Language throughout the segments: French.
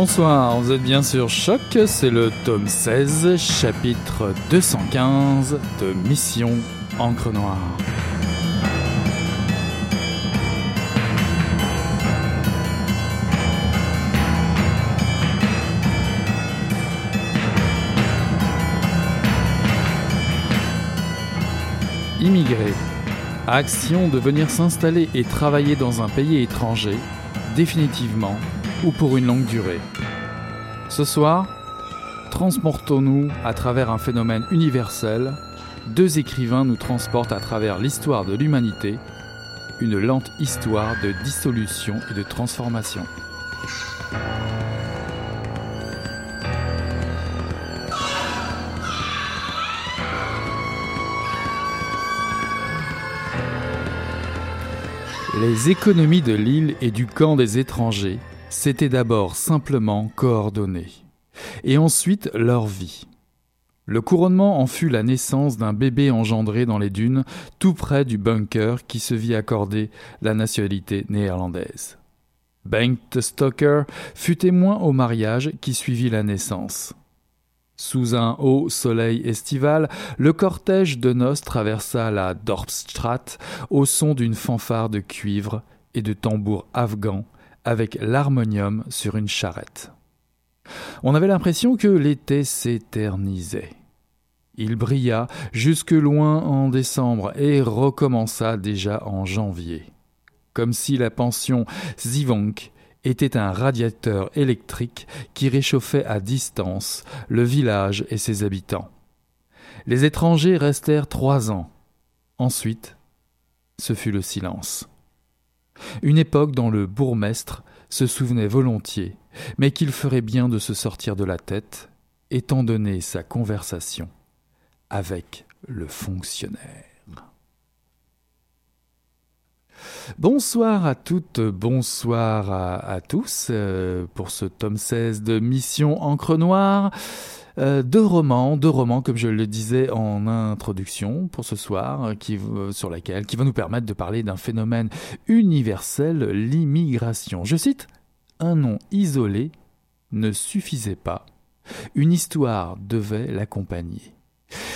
Bonsoir, vous êtes bien sur Choc, c'est le tome 16, chapitre 215 de Mission Encre Noire. Immigrés. Action de venir s'installer et travailler dans un pays étranger, définitivement ou pour une longue durée. Ce soir, transportons-nous à travers un phénomène universel. Deux écrivains nous transportent à travers l'histoire de l'humanité, une lente histoire de dissolution et de transformation. Les économies de l'île et du camp des étrangers s'étaient d'abord simplement coordonnées, et ensuite leur vie. Le couronnement en fut la naissance d'un bébé engendré dans les dunes, tout près du bunker qui se vit accorder la nationalité néerlandaise. Bengt Stoker fut témoin au mariage qui suivit la naissance. Sous un haut soleil estival, le cortège de noces traversa la Dorpstraat au son d'une fanfare de cuivre et de tambours afghans avec l'harmonium sur une charrette. On avait l'impression que l'été s'éternisait. Il brilla jusque loin en décembre et recommença déjà en janvier, comme si la pension Zivonk était un radiateur électrique qui réchauffait à distance le village et ses habitants. Les étrangers restèrent trois ans. Ensuite, ce fut le silence. Une époque dont le bourgmestre se souvenait volontiers, mais qu'il ferait bien de se sortir de la tête, étant donné sa conversation avec le fonctionnaire. Bonsoir à toutes, bonsoir à, tous euh, pour ce tome 16 de Mission Encre Noire. Euh, deux romans, deux romans comme je le disais en introduction pour ce soir, euh, qui, euh, sur laquelle, qui va nous permettre de parler d'un phénomène universel, l'immigration. Je cite Un nom isolé ne suffisait pas, une histoire devait l'accompagner.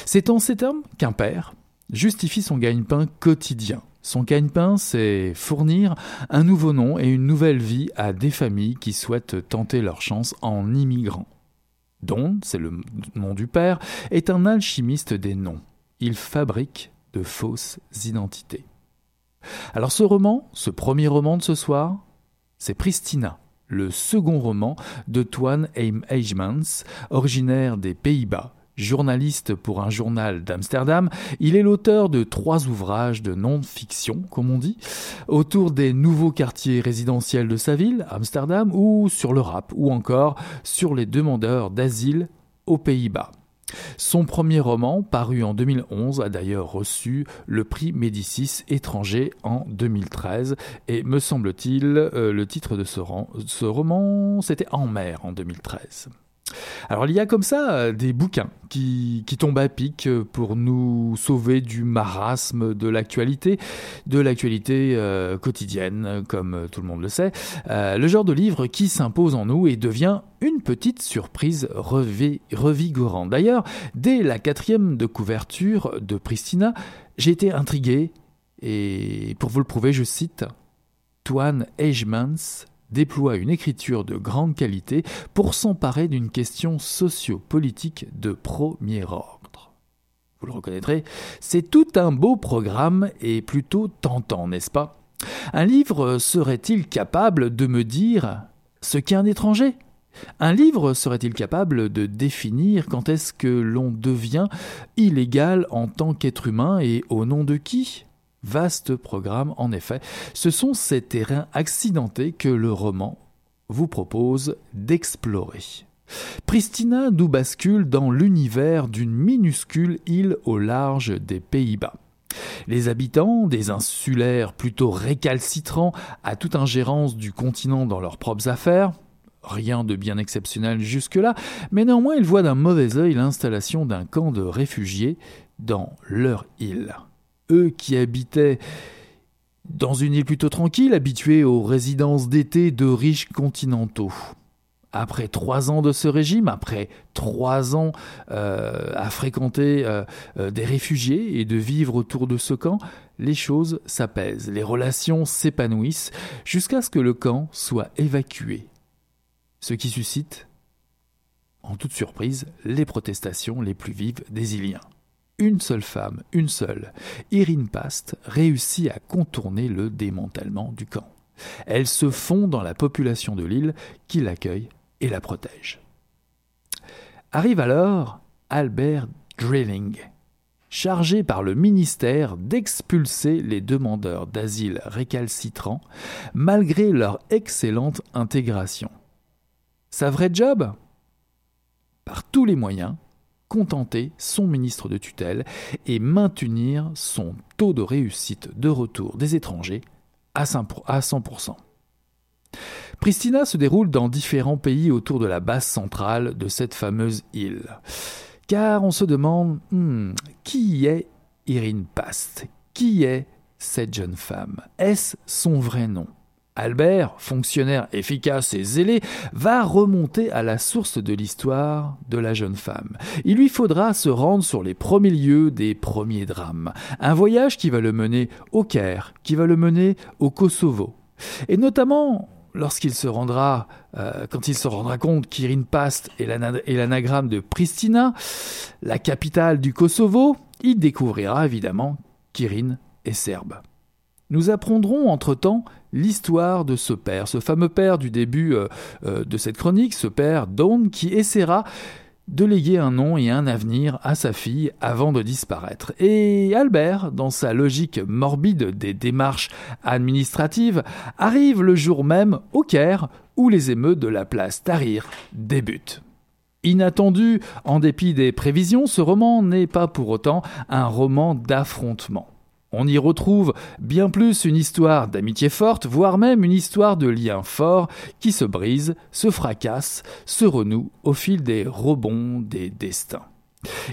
C'est en ces termes qu'un père justifie son gagne-pain quotidien. Son gagne-pain, c'est fournir un nouveau nom et une nouvelle vie à des familles qui souhaitent tenter leur chance en immigrant. Don, c'est le nom du père, est un alchimiste des noms. Il fabrique de fausses identités. Alors ce roman, ce premier roman de ce soir, c'est Pristina, le second roman de Twan Heim Eichmans, originaire des Pays-Bas, Journaliste pour un journal d'Amsterdam, il est l'auteur de trois ouvrages de non-fiction, comme on dit, autour des nouveaux quartiers résidentiels de sa ville, Amsterdam, ou sur le rap, ou encore sur les demandeurs d'asile aux Pays-Bas. Son premier roman, paru en 2011, a d'ailleurs reçu le prix Médicis étranger en 2013. Et me semble-t-il, euh, le titre de ce, ce roman, c'était En mer en 2013. Alors il y a comme ça euh, des bouquins qui, tombent à pic pour nous sauver du marasme de l'actualité, de l'actualité euh, quotidienne, comme tout le monde le sait. Euh, le genre de livre qui s'impose en nous et devient une petite surprise revigorante. D'ailleurs, dès la quatrième de couverture de Pristina, j'ai été intrigué et pour vous le prouver, je cite Twan Eichmanns déploie une écriture de grande qualité pour s'emparer d'une question socio-politique de premier ordre. Vous le reconnaîtrez, c'est tout un beau programme et plutôt tentant, n'est-ce pas? Un livre serait-il capable de me dire ce qu'est un étranger? Un livre serait-il capable de définir quand est-ce que l'on devient illégal en tant qu'être humain et au nom de qui? Vaste programme, en effet. Ce sont ces terrains accidentés que le roman vous propose d'explorer. Pristina nous bascule dans l'univers d'une minuscule île au large des Pays-Bas. Les habitants, des insulaires plutôt récalcitrants à toute ingérence du continent dans leurs propres affaires, rien de bien exceptionnel jusque-là, mais néanmoins ils voient d'un mauvais œil l'installation d'un camp de réfugiés dans leur île eux qui habitaient dans une île plutôt tranquille, habitués aux résidences d'été de riches continentaux. Après trois ans de ce régime, après trois ans euh, à fréquenter euh, euh, des réfugiés et de vivre autour de ce camp, les choses s'apaisent, les relations s'épanouissent, jusqu'à ce que le camp soit évacué. Ce qui suscite, en toute surprise, les protestations les plus vives des Iliens une seule femme, une seule, Irine Past, réussit à contourner le démantèlement du camp. Elle se fond dans la population de l'île qui l'accueille et la protège. Arrive alors Albert Drilling, chargé par le ministère d'expulser les demandeurs d'asile récalcitrants malgré leur excellente intégration. Sa vraie job? Par tous les moyens, contenter son ministre de tutelle et maintenir son taux de réussite de retour des étrangers à 100%. Pristina se déroule dans différents pays autour de la base centrale de cette fameuse île. Car on se demande hmm, qui est Irine Past? Qui est cette jeune femme? Est-ce son vrai nom? Albert, fonctionnaire efficace et zélé, va remonter à la source de l'histoire de la jeune femme. Il lui faudra se rendre sur les premiers lieux des premiers drames. Un voyage qui va le mener au Caire, qui va le mener au Kosovo. Et notamment lorsqu'il se rendra, euh, quand il se rendra compte qu'Irin Past est l'anagramme de Pristina, la capitale du Kosovo, il découvrira évidemment qu'Irin est serbe. Nous apprendrons entre-temps l'histoire de ce père, ce fameux père du début euh, euh, de cette chronique, ce père Dawn qui essaiera de léguer un nom et un avenir à sa fille avant de disparaître. Et Albert, dans sa logique morbide des démarches administratives, arrive le jour même au Caire où les émeutes de la place Tahrir débutent. Inattendu, en dépit des prévisions, ce roman n'est pas pour autant un roman d'affrontement. On y retrouve bien plus une histoire d'amitié forte, voire même une histoire de liens forts qui se brisent, se fracassent, se renouent au fil des rebonds des destins.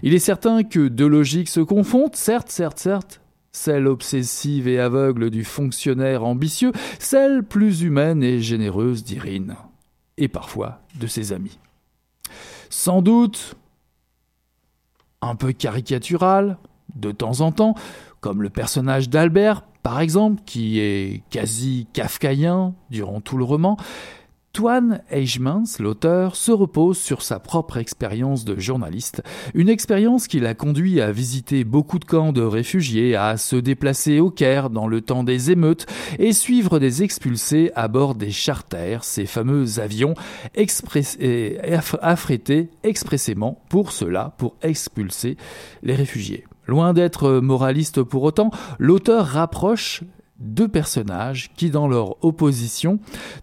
Il est certain que deux logiques se confondent, certes, certes, certes, celle obsessive et aveugle du fonctionnaire ambitieux, celle plus humaine et généreuse d'Irine, et parfois de ses amis. Sans doute un peu caricatural, de temps en temps, comme le personnage d'Albert, par exemple, qui est quasi kafkaïen durant tout le roman, Twan Eichmanns, l'auteur, se repose sur sa propre expérience de journaliste, une expérience qui l'a conduit à visiter beaucoup de camps de réfugiés, à se déplacer au Caire dans le temps des émeutes et suivre des expulsés à bord des charters, ces fameux avions affrétés expressément pour cela, pour expulser les réfugiés. Loin d'être moraliste pour autant, l'auteur rapproche deux personnages qui, dans leur opposition,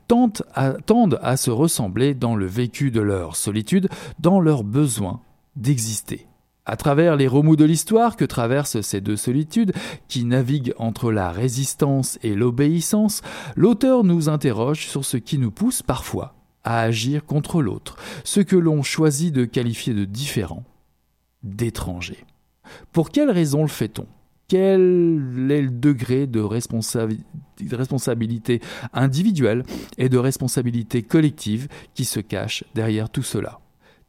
tendent à, se ressembler dans le vécu de leur solitude, dans leurs besoins d'exister. À travers les remous de l'histoire que traversent ces deux solitudes, qui naviguent entre la résistance et l'obéissance, l'auteur nous interroge sur ce qui nous pousse parfois à agir contre l'autre, ce que l'on choisit de qualifier de différent, d'étranger. Pour quelles raisons le fait-on? Quel est le degré de, responsabilité individuelle et de responsabilité collective qui se cache derrière tout cela?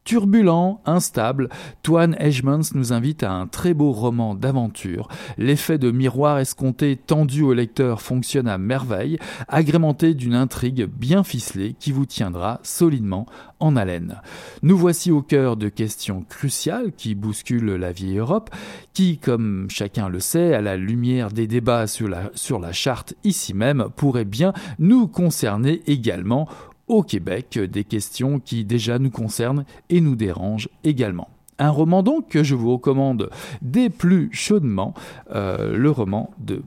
Turbulent, instable, Twan Edgemans nous invite à un très beau roman d'aventure. L'effet de miroir escompté tendu au lecteur fonctionne à merveille, agrémenté d'une intrigue bien ficelée qui vous tiendra solidement en haleine. Nous voici au cœur de questions cruciales qui bousculent la vieille Europe, qui, comme chacun le sait, à la lumière des débats sur la, sur la charte ici même, pourrait bien nous concerner également au Québec, des questions qui déjà nous concernent et nous dérangent également. Un roman donc que je vous recommande des plus chaudement, euh, le roman de,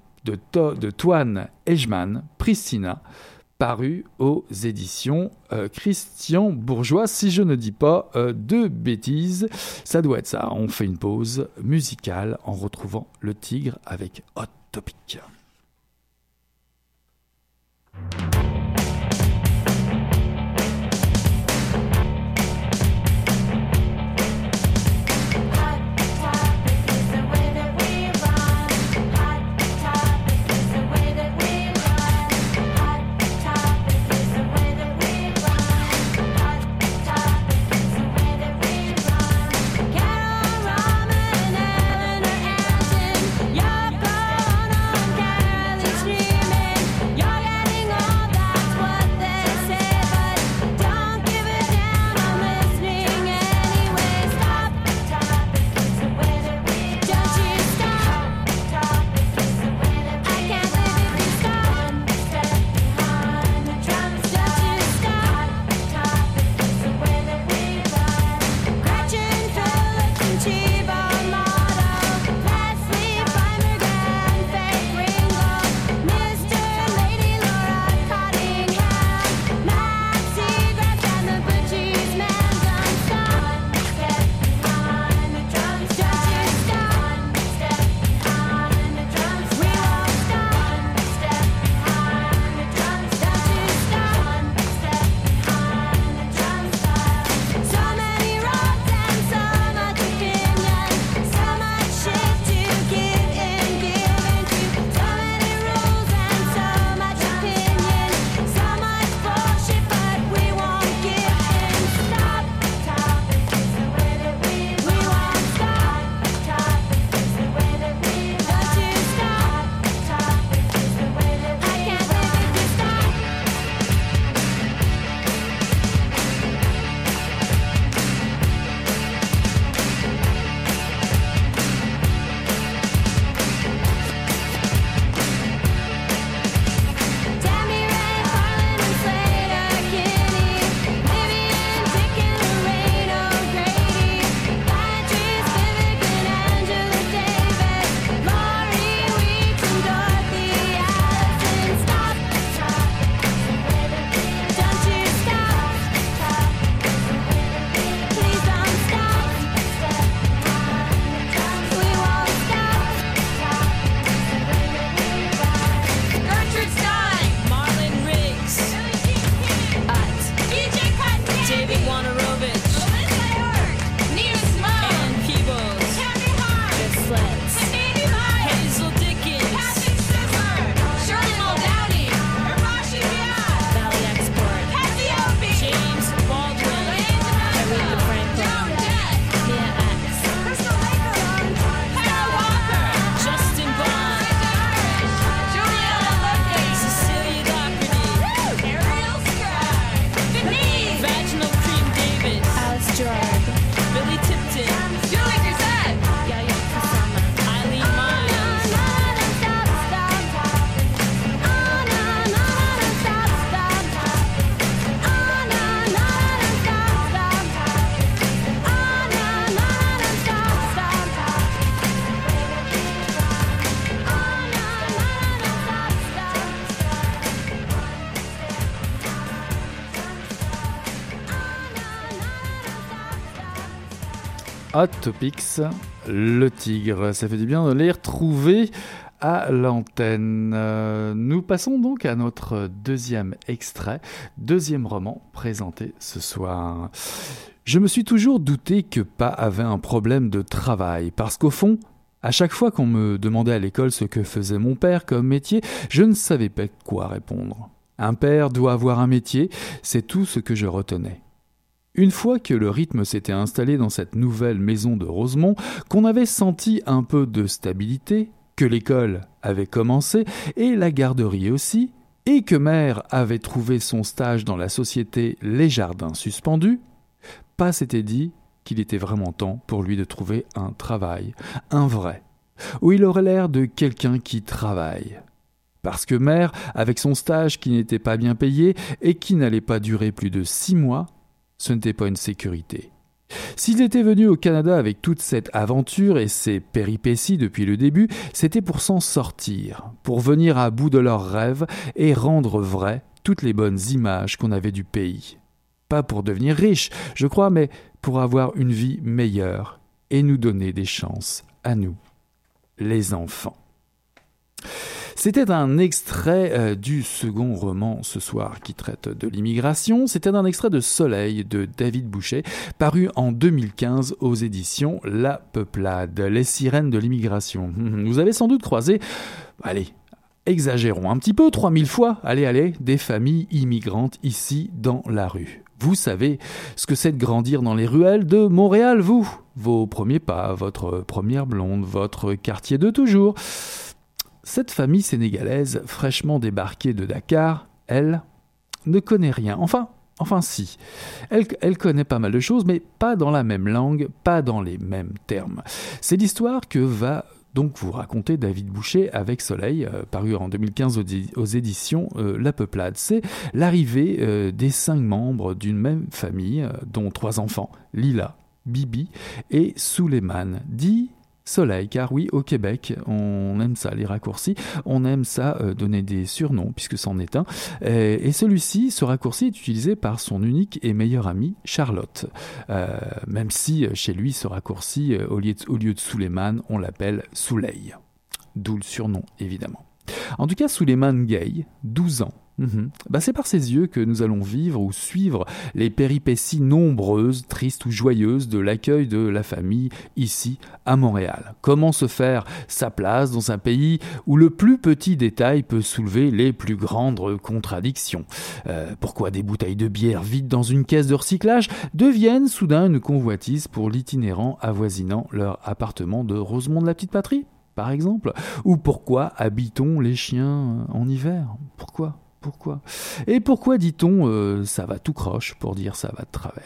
Toine Pristina, paru aux éditions euh, Christian Bourgeois. Si je ne dis pas euh, de bêtises, ça doit être ça. On fait une pause musicale en retrouvant le tigre avec Hot Topic. Hot Topics, le tigre. Ça fait du bien de les retrouver à l'antenne. Euh, nous passons donc à notre deuxième extrait, deuxième roman présenté ce soir. Je me suis toujours douté que Pa avait un problème de travail, parce qu'au fond, à chaque fois qu'on me demandait à l'école ce que faisait mon père comme métier, je ne savais pas quoi répondre. Un père doit avoir un métier, c'est tout ce que je retenais. Une fois que le rythme s'était installé dans cette nouvelle maison de Rosemont, qu'on avait senti un peu de stabilité, que l'école avait commencé et la garderie aussi, et que mère avait trouvé son stage dans la société Les Jardins Suspendus, pas s'était dit qu'il était vraiment temps pour lui de trouver un travail, un vrai, où il aurait l'air de quelqu'un qui travaille. Parce que mère, avec son stage qui n'était pas bien payé et qui n'allait pas durer plus de six mois, ce n'était pas une sécurité. S'ils étaient venus au Canada avec toute cette aventure et ces péripéties depuis le début, c'était pour s'en sortir, pour venir à bout de leurs rêves et rendre vraies toutes les bonnes images qu'on avait du pays. Pas pour devenir riches, je crois, mais pour avoir une vie meilleure et nous donner des chances à nous, les enfants. C'était un extrait euh, du second roman ce soir qui traite de l'immigration. C'était un extrait de Soleil de David Boucher, paru en 2015 aux éditions La Peuplade, les sirènes de l'immigration. Vous avez sans doute croisé, allez, exagérons un petit peu, 3000 fois, allez, allez, des familles immigrantes ici dans la rue. Vous savez ce que c'est de grandir dans les ruelles de Montréal, vous Vos premiers pas, votre première blonde, votre quartier de toujours. Cette famille sénégalaise, fraîchement débarquée de Dakar, elle, ne connaît rien. Enfin, enfin si. Elle, connaît pas mal de choses, mais pas dans la même langue, pas dans les mêmes termes. C'est l'histoire que va donc vous raconter David Boucher avec Soleil, euh, paru en 2015 aux, éditions euh, La Peuplade. C'est l'arrivée euh, des cinq membres d'une même famille, dont trois enfants, Lila, Bibi et Suleiman, dit Soleil, car oui, au Québec, on aime ça, les raccourcis, on aime ça euh, donner des surnoms, puisque c'en est un. Et, celui-ci, ce raccourci, est utilisé par son unique et meilleure amie, Charlotte. Euh, même si, euh, chez lui, ce raccourci, au lieu de, au on l'appelle Soleil. D'où le surnom, évidemment. En tout cas, Suleiman Gay, 12 ans, Mhm. Bah, c'est par ses yeux que nous allons vivre ou suivre les péripéties nombreuses, tristes ou joyeuses de l'accueil de la famille ici à Montréal. Comment se faire sa place dans un pays où le plus petit détail peut soulever les plus grandes contradictions? Euh, pourquoi des bouteilles de bière vides dans une caisse de recyclage deviennent soudain une convoitise pour l'itinérant avoisinant leur appartement de Rosemont de la Petite Patrie par exemple? Ou pourquoi habitons les chiens en hiver? Pourquoi? Pourquoi? Et pourquoi dit-on euh, ça va tout croche pour dire ça va de travers?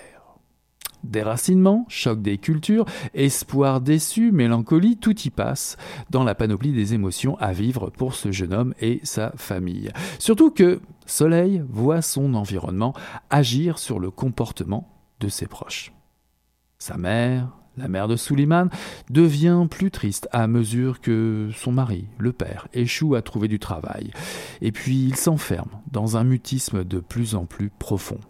Déracinement, choc des cultures, espoir déçu, mélancolie, tout y passe dans la panoplie des émotions à vivre pour ce jeune homme et sa famille. Surtout que Soleil voit son environnement agir sur le comportement de ses proches. Sa mère, la mère de Suleiman devient plus triste à mesure que son mari, le père, échoue à trouver du travail, et puis il s'enferme dans un mutisme de plus en plus profond.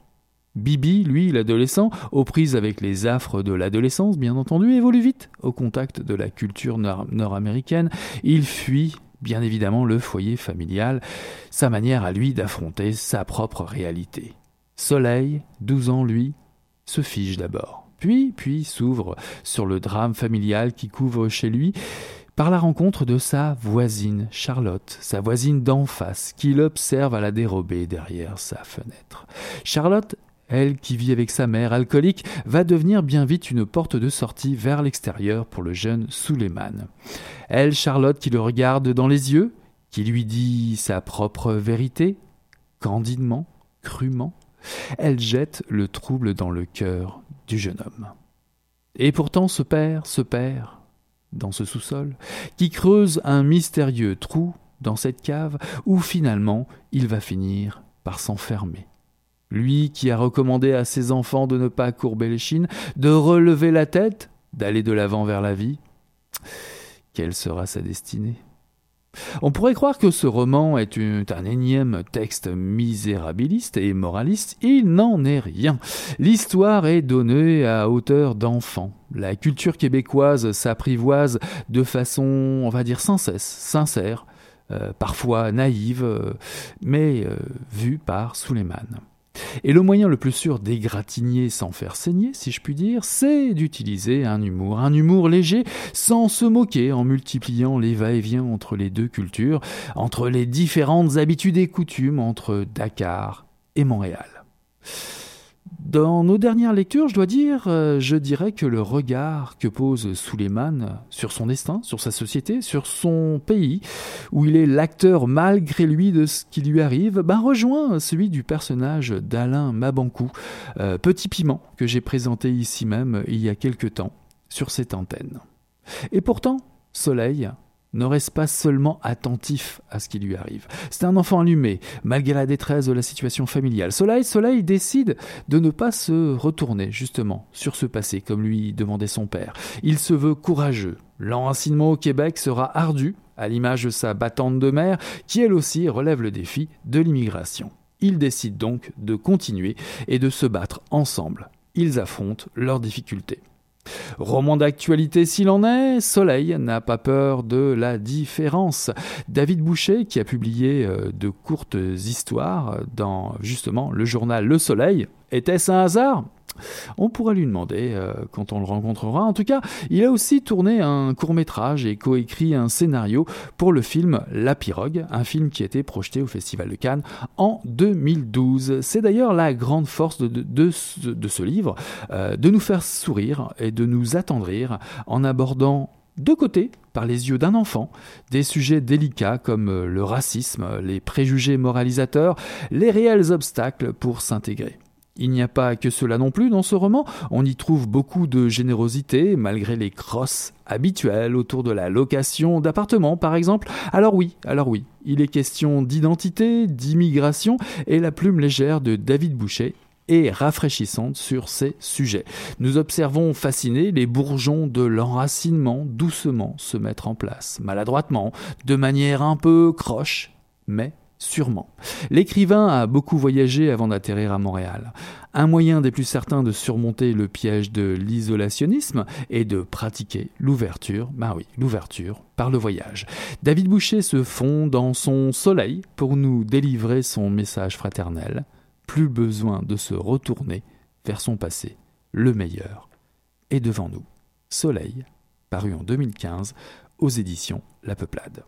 Bibi, lui, l'adolescent, aux prises avec les affres de l'adolescence, bien entendu, évolue vite au contact de la culture nord-américaine. Il fuit, bien évidemment, le foyer familial, sa manière à lui d'affronter sa propre réalité. Soleil, 12 ans, lui, se fige d'abord puis, s'ouvre sur le drame familial qui couvre chez lui par la rencontre de sa voisine Charlotte, sa voisine d'en face, qu'il observe à la dérobée derrière sa fenêtre. Charlotte, elle qui vit avec sa mère alcoolique, va devenir bien vite une porte de sortie vers l'extérieur pour le jeune Suleiman. Elle, Charlotte, qui le regarde dans les yeux, qui lui dit sa propre vérité, candidement, crûment, elle jette le trouble dans le cœur du jeune homme. Et pourtant ce père, ce père, dans ce sous-sol, qui creuse un mystérieux trou dans cette cave où finalement il va finir par s'enfermer. Lui qui a recommandé à ses enfants de ne pas courber les chines, de relever la tête, d'aller de l'avant vers la vie, quelle sera sa destinée? On pourrait croire que ce roman est un énième texte misérabiliste et moraliste, il n'en est rien. L'histoire est donnée à hauteur d'enfant. La culture québécoise s'apprivoise de façon, on va dire, sans cesse, sincère, euh, parfois naïve, euh, mais euh, vue par Suleiman. Et le moyen le plus sûr d'égratigner sans faire saigner, si je puis dire, c'est d'utiliser un humour, un humour léger, sans se moquer, en multipliant les va-et-vient entre les deux cultures, entre les différentes habitudes et coutumes entre Dakar et Montréal. Dans nos dernières lectures, je dois dire, euh, je dirais que le regard que pose Suleiman sur son destin, sur sa société, sur son pays, où il est l'acteur malgré lui de ce qui lui arrive, ben rejoint celui du personnage d'Alain Mabankou, euh, petit piment que j'ai présenté ici même il y a quelque temps sur cette antenne. Et pourtant, Soleil, ne reste pas seulement attentif à ce qui lui arrive. C'est un enfant allumé, malgré la détresse de la situation familiale. Soleil, Soleil décide de ne pas se retourner, justement, sur ce passé, comme lui demandait son père. Il se veut courageux. L'enracinement au Québec sera ardu, à l'image de sa battante de mère, qui elle aussi relève le défi de l'immigration. Ils décident donc de continuer et de se battre ensemble. Ils affrontent leurs difficultés. Roman d'actualité s'il en est, Soleil n'a pas peur de la différence. David Boucher, qui a publié euh, de courtes histoires dans justement le journal Le Soleil, était-ce un hasard? On pourra lui demander euh, quand on le rencontrera. En tout cas, il a aussi tourné un court métrage et coécrit un scénario pour le film La Pirogue, un film qui a été projeté au Festival de Cannes en 2012. C'est d'ailleurs la grande force de, ce livre, euh, de nous faire sourire et de nous attendrir en abordant de côté, par les yeux d'un enfant, des sujets délicats comme euh, le racisme, les préjugés moralisateurs, les réels obstacles pour s'intégrer. Il n'y a pas que cela non plus dans ce roman, on y trouve beaucoup de générosité malgré les crosses habituelles autour de la location d'appartements par exemple. Alors oui, alors oui, il est question d'identité, d'immigration et la plume légère de David Boucher est rafraîchissante sur ces sujets. Nous observons fascinés les bourgeons de l'enracinement doucement se mettre en place, maladroitement, de manière un peu croche, mais Sûrement. L'écrivain a beaucoup voyagé avant d'atterrir à Montréal. Un moyen des plus certains de surmonter le piège de l'isolationnisme est de pratiquer l'ouverture, bah oui, l'ouverture par le voyage. David Boucher se fond dans son soleil pour nous délivrer son message fraternel. Plus besoin de se retourner vers son passé. Le meilleur est devant nous. Soleil, paru en 2015 aux éditions La Peuplade.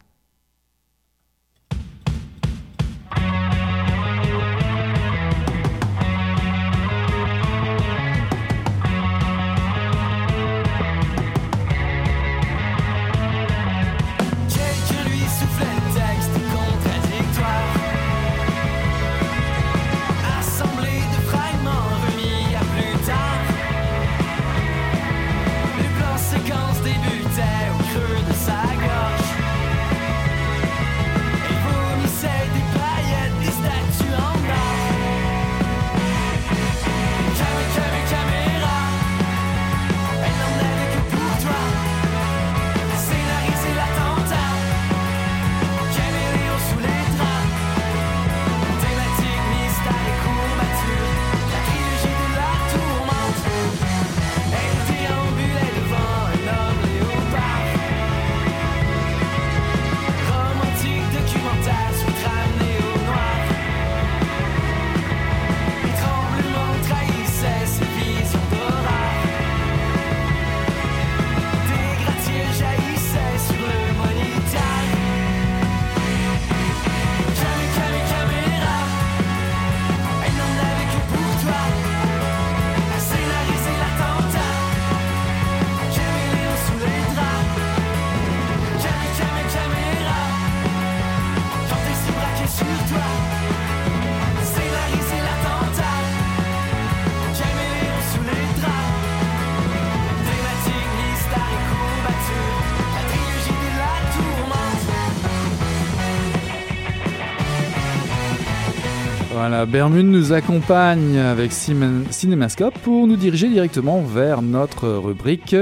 Bermude nous accompagne avec Cinémascope pour nous diriger directement vers notre rubrique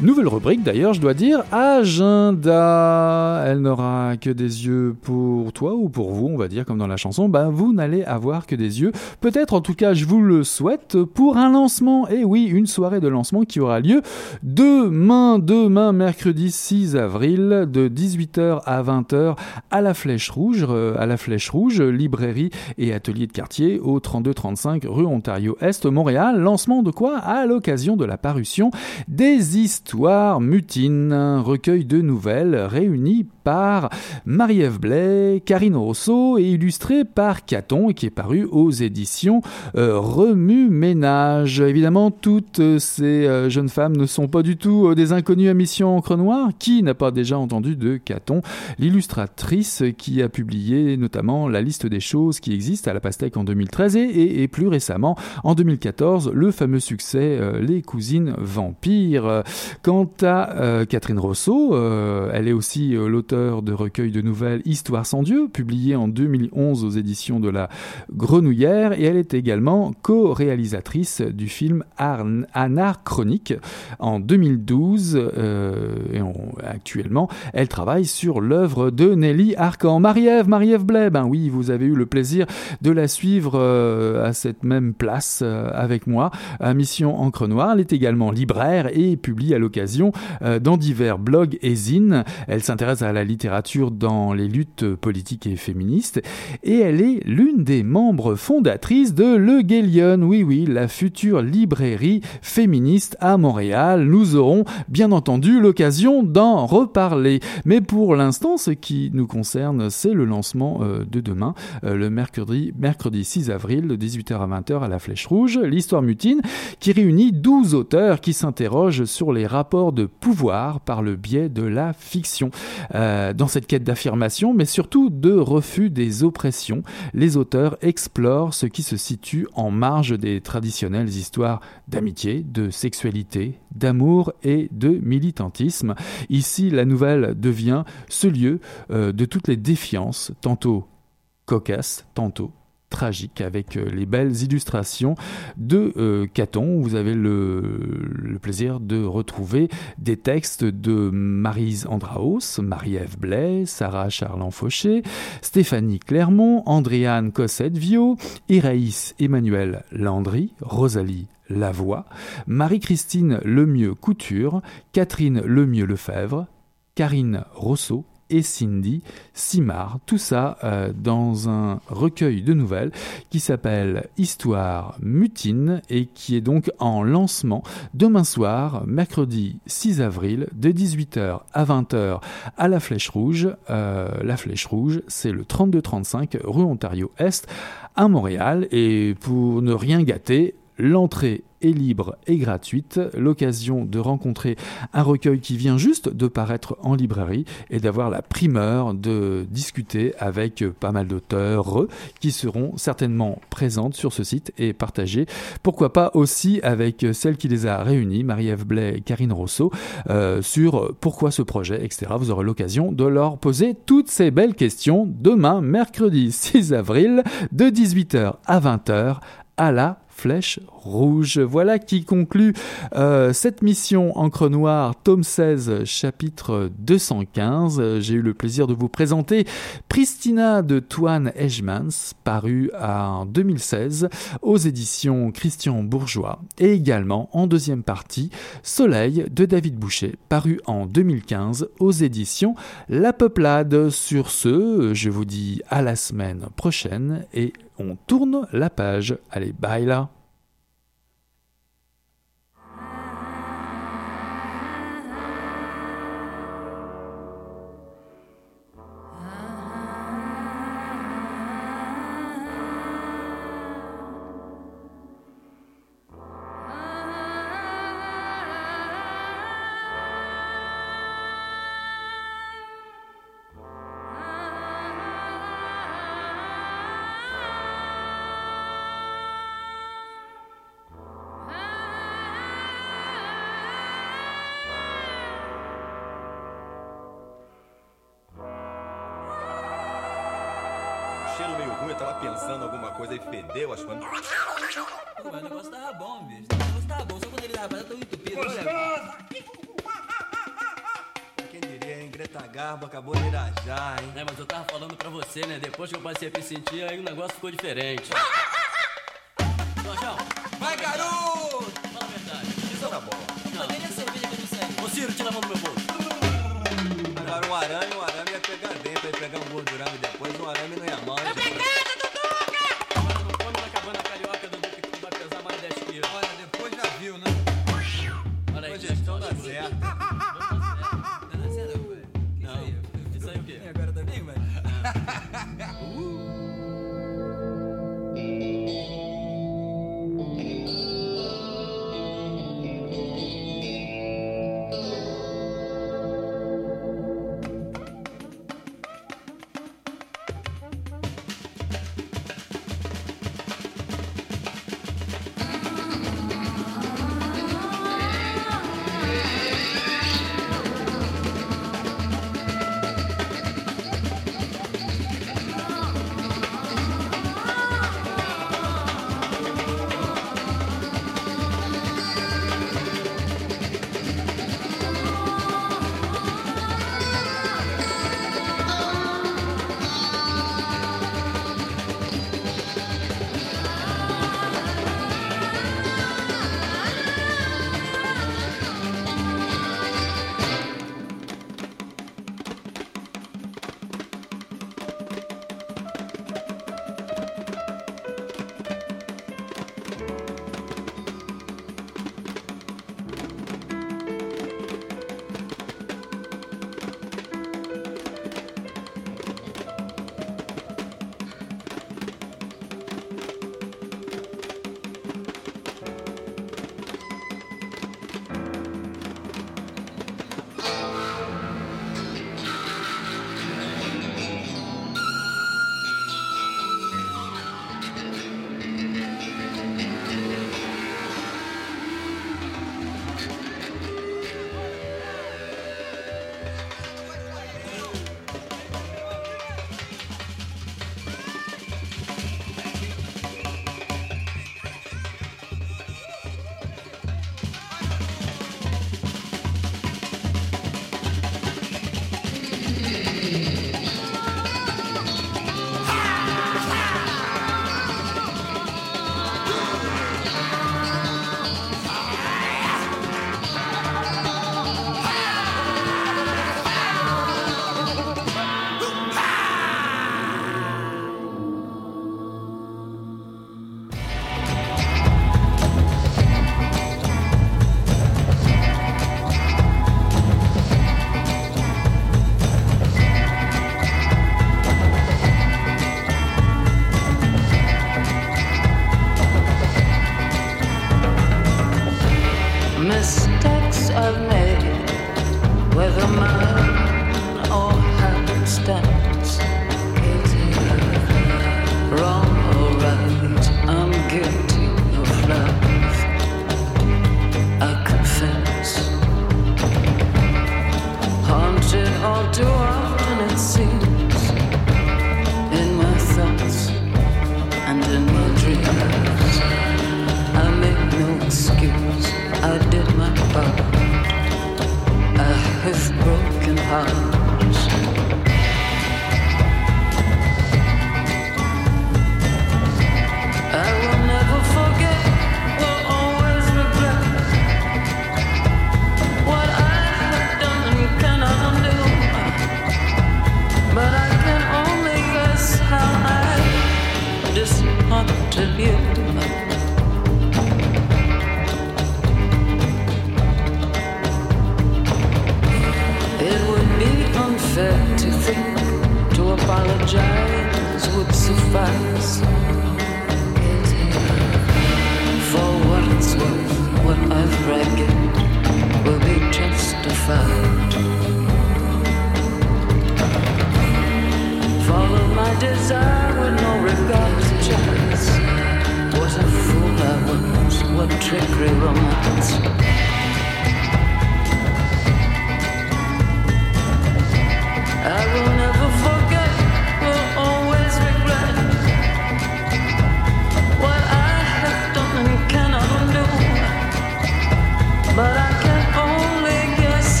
Nouvelle rubrique d'ailleurs, je dois dire, agenda. Elle n'aura que des yeux pour toi ou pour vous, on va dire comme dans la chanson. Ben vous n'allez avoir que des yeux. Peut-être en tout cas, je vous le souhaite pour un lancement. Et oui, une soirée de lancement qui aura lieu demain, demain mercredi 6 avril de 18h à 20h à la Flèche Rouge, euh, à la Flèche Rouge, librairie et atelier de quartier au 3235 rue Ontario Est, Montréal. Lancement de quoi? À l'occasion de la parution des histoires mutines, un recueil de nouvelles réunies par Marie-Ève Blais, Karine Rousseau et illustré par Caton et qui est paru aux éditions euh, Remue Ménage. Évidemment, toutes ces euh, jeunes femmes ne sont pas du tout euh, des inconnues à mission encre noire. Qui n'a pas déjà entendu de Caton, l'illustratrice qui a publié notamment la liste des choses qui existent à la pastèque en 2013 et, et, plus récemment en 2014 le fameux succès Les cousines vampires. Quant à Catherine Rousseau, elle est aussi l'auteur de recueil de nouvelles Histoire sans Dieu, publié en 2011 aux éditions de la Grenouillère, et elle est également co-réalisatrice du film Anachronique en 2012. Euh, et actuellement, elle travaille sur l'œuvre de Nelly Arcan. Marie-Ève, Marie-Ève Blais, ben oui, vous avez eu le plaisir de la suivre euh, à cette même place euh, avec moi à Mission Encre Noire. Elle est également libraire et publie à l'occasion dans divers blogs et zines. Elle s'intéresse à la littérature dans les luttes politiques et féministes, et elle est l'une des membres fondatrices de Le Guélion, oui oui, la future librairie féministe à Montréal. Nous aurons bien entendu l'occasion d'en reparler. Mais pour l'instant, ce qui nous concerne, c'est le lancement euh, de demain, euh, le mercredi, mercredi 6 avril, de 18h à 20h à la Flèche Rouge, l'histoire mutine, qui réunit 12 auteurs qui s'interrogent sur les rapports de pouvoir par le biais de la fiction. Euh, dans cette quête d'affirmation, mais surtout de refus des oppressions. Les auteurs explorent ce qui se situe en marge des traditionnelles histoires d'amitié, de sexualité, d'amour et de militantisme. Ici, la nouvelle devient ce lieu euh, de toutes les défiances, tantôt cocasses, tantôt tragique avec euh, les belles illustrations de euh, Caton. Vous avez le, plaisir de retrouver des textes de Marise Andraos, Marie-Ève Blais, Sarah Charlan Fauché, Stéphanie Clermont, Andréane Cossette-Vio, Iraïs Emmanuel Landry, Rosalie Lavoie, Marie-Christine Lemieux Couture, Catherine Lemieux Lefebvre, Karine Rousseau, et Cindy Simard. Tout ça euh, dans un recueil de nouvelles qui s'appelle Histoire mutine et qui est donc en lancement demain soir, mercredi 6 avril, de 18h à 20h à la Flèche Rouge. Euh, la Flèche Rouge, c'est le 3235 rue Ontario Est à Montréal. Et pour ne rien gâter, l'entrée libre et gratuite, l'occasion de rencontrer un recueil qui vient juste de paraître en librairie et d'avoir la primeur de discuter avec pas mal d'auteurs qui seront certainement présentes sur ce site et partagées. Pourquoi pas aussi avec celle qui les a réunis, Marie-Ève Blais et Karine Rousseau, euh, sur pourquoi ce projet, etc. Vous aurez l'occasion de leur poser toutes ces belles questions demain, mercredi 6 avril, de 18h à 20h à la flèche rouge. Voilà qui conclut euh, cette mission Encre Noire, tome 16, chapitre 215. J'ai eu le plaisir de vous présenter Pristina de Toine Edgemans, paru en 2016 aux éditions Christian Bourgeois, et également en deuxième partie Soleil de David Boucher, paru en 2015 aux éditions La Peuplade. Sur ce, je vous dis à la semaine prochaine et on tourne la page. Allez, bye là né? Depois que eu passei a me sentir, aí o negócio ficou diferente.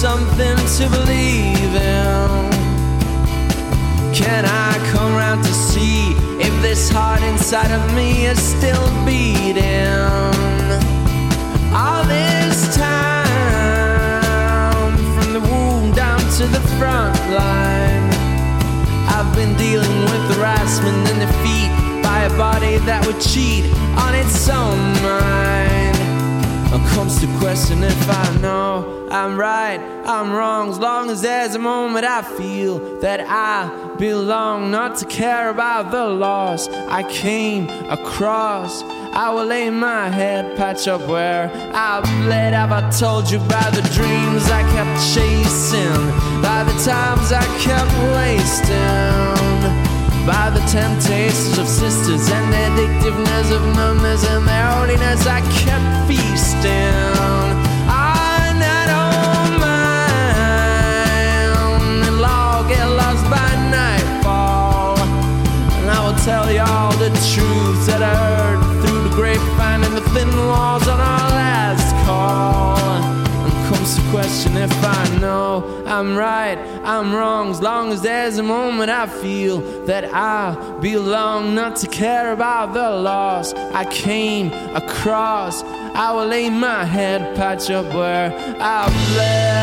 Something to believe in. Can I come round to see if this heart inside of me is still beating? All this time, from the womb down to the front line, I've been dealing with harassment and defeat by a body that would cheat on its own mind. Comes to question if I know I'm right, I'm wrong, as long as there's a moment I feel that I belong, not to care about the loss I came across. I will lay my head, patch up where I bled. Have I told you about the dreams I kept chasing, by the times I kept wasting? By the temptations of sisters and the addictiveness of numbness and their holiness I kept feasting tell you all the truths that I heard through the grapevine and the thin walls on our last call comes to question if I know I'm right, I'm wrong, as long as there's a moment I feel that I belong, not to care about the loss I came across. I will lay my head, patch up where I bled.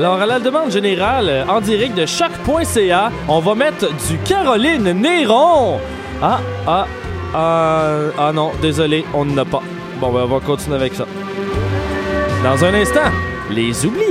Alors, à la demande générale, euh, en direct de choc.ca, on va mettre du Caroline Néron. Ah, ah, ah, ah non, désolé, on n'en a pas. Bon, ben, on va continuer avec ça. Dans un instant, les oubliettes.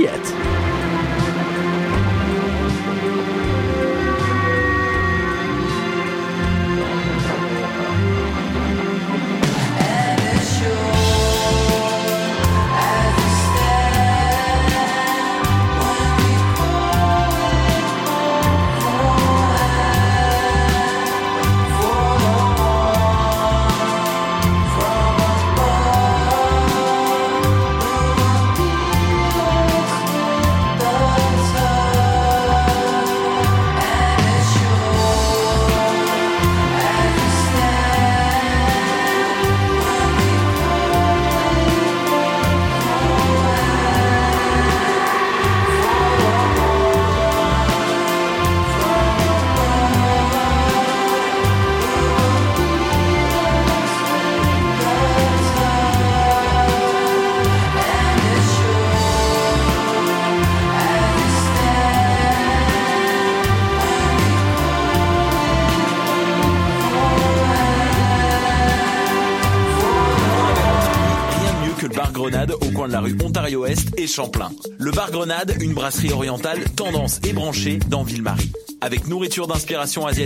Le bar Grenade, une brasserie orientale tendance et branchée dans Ville-Marie. Avec nourriture d'inspiration asiatique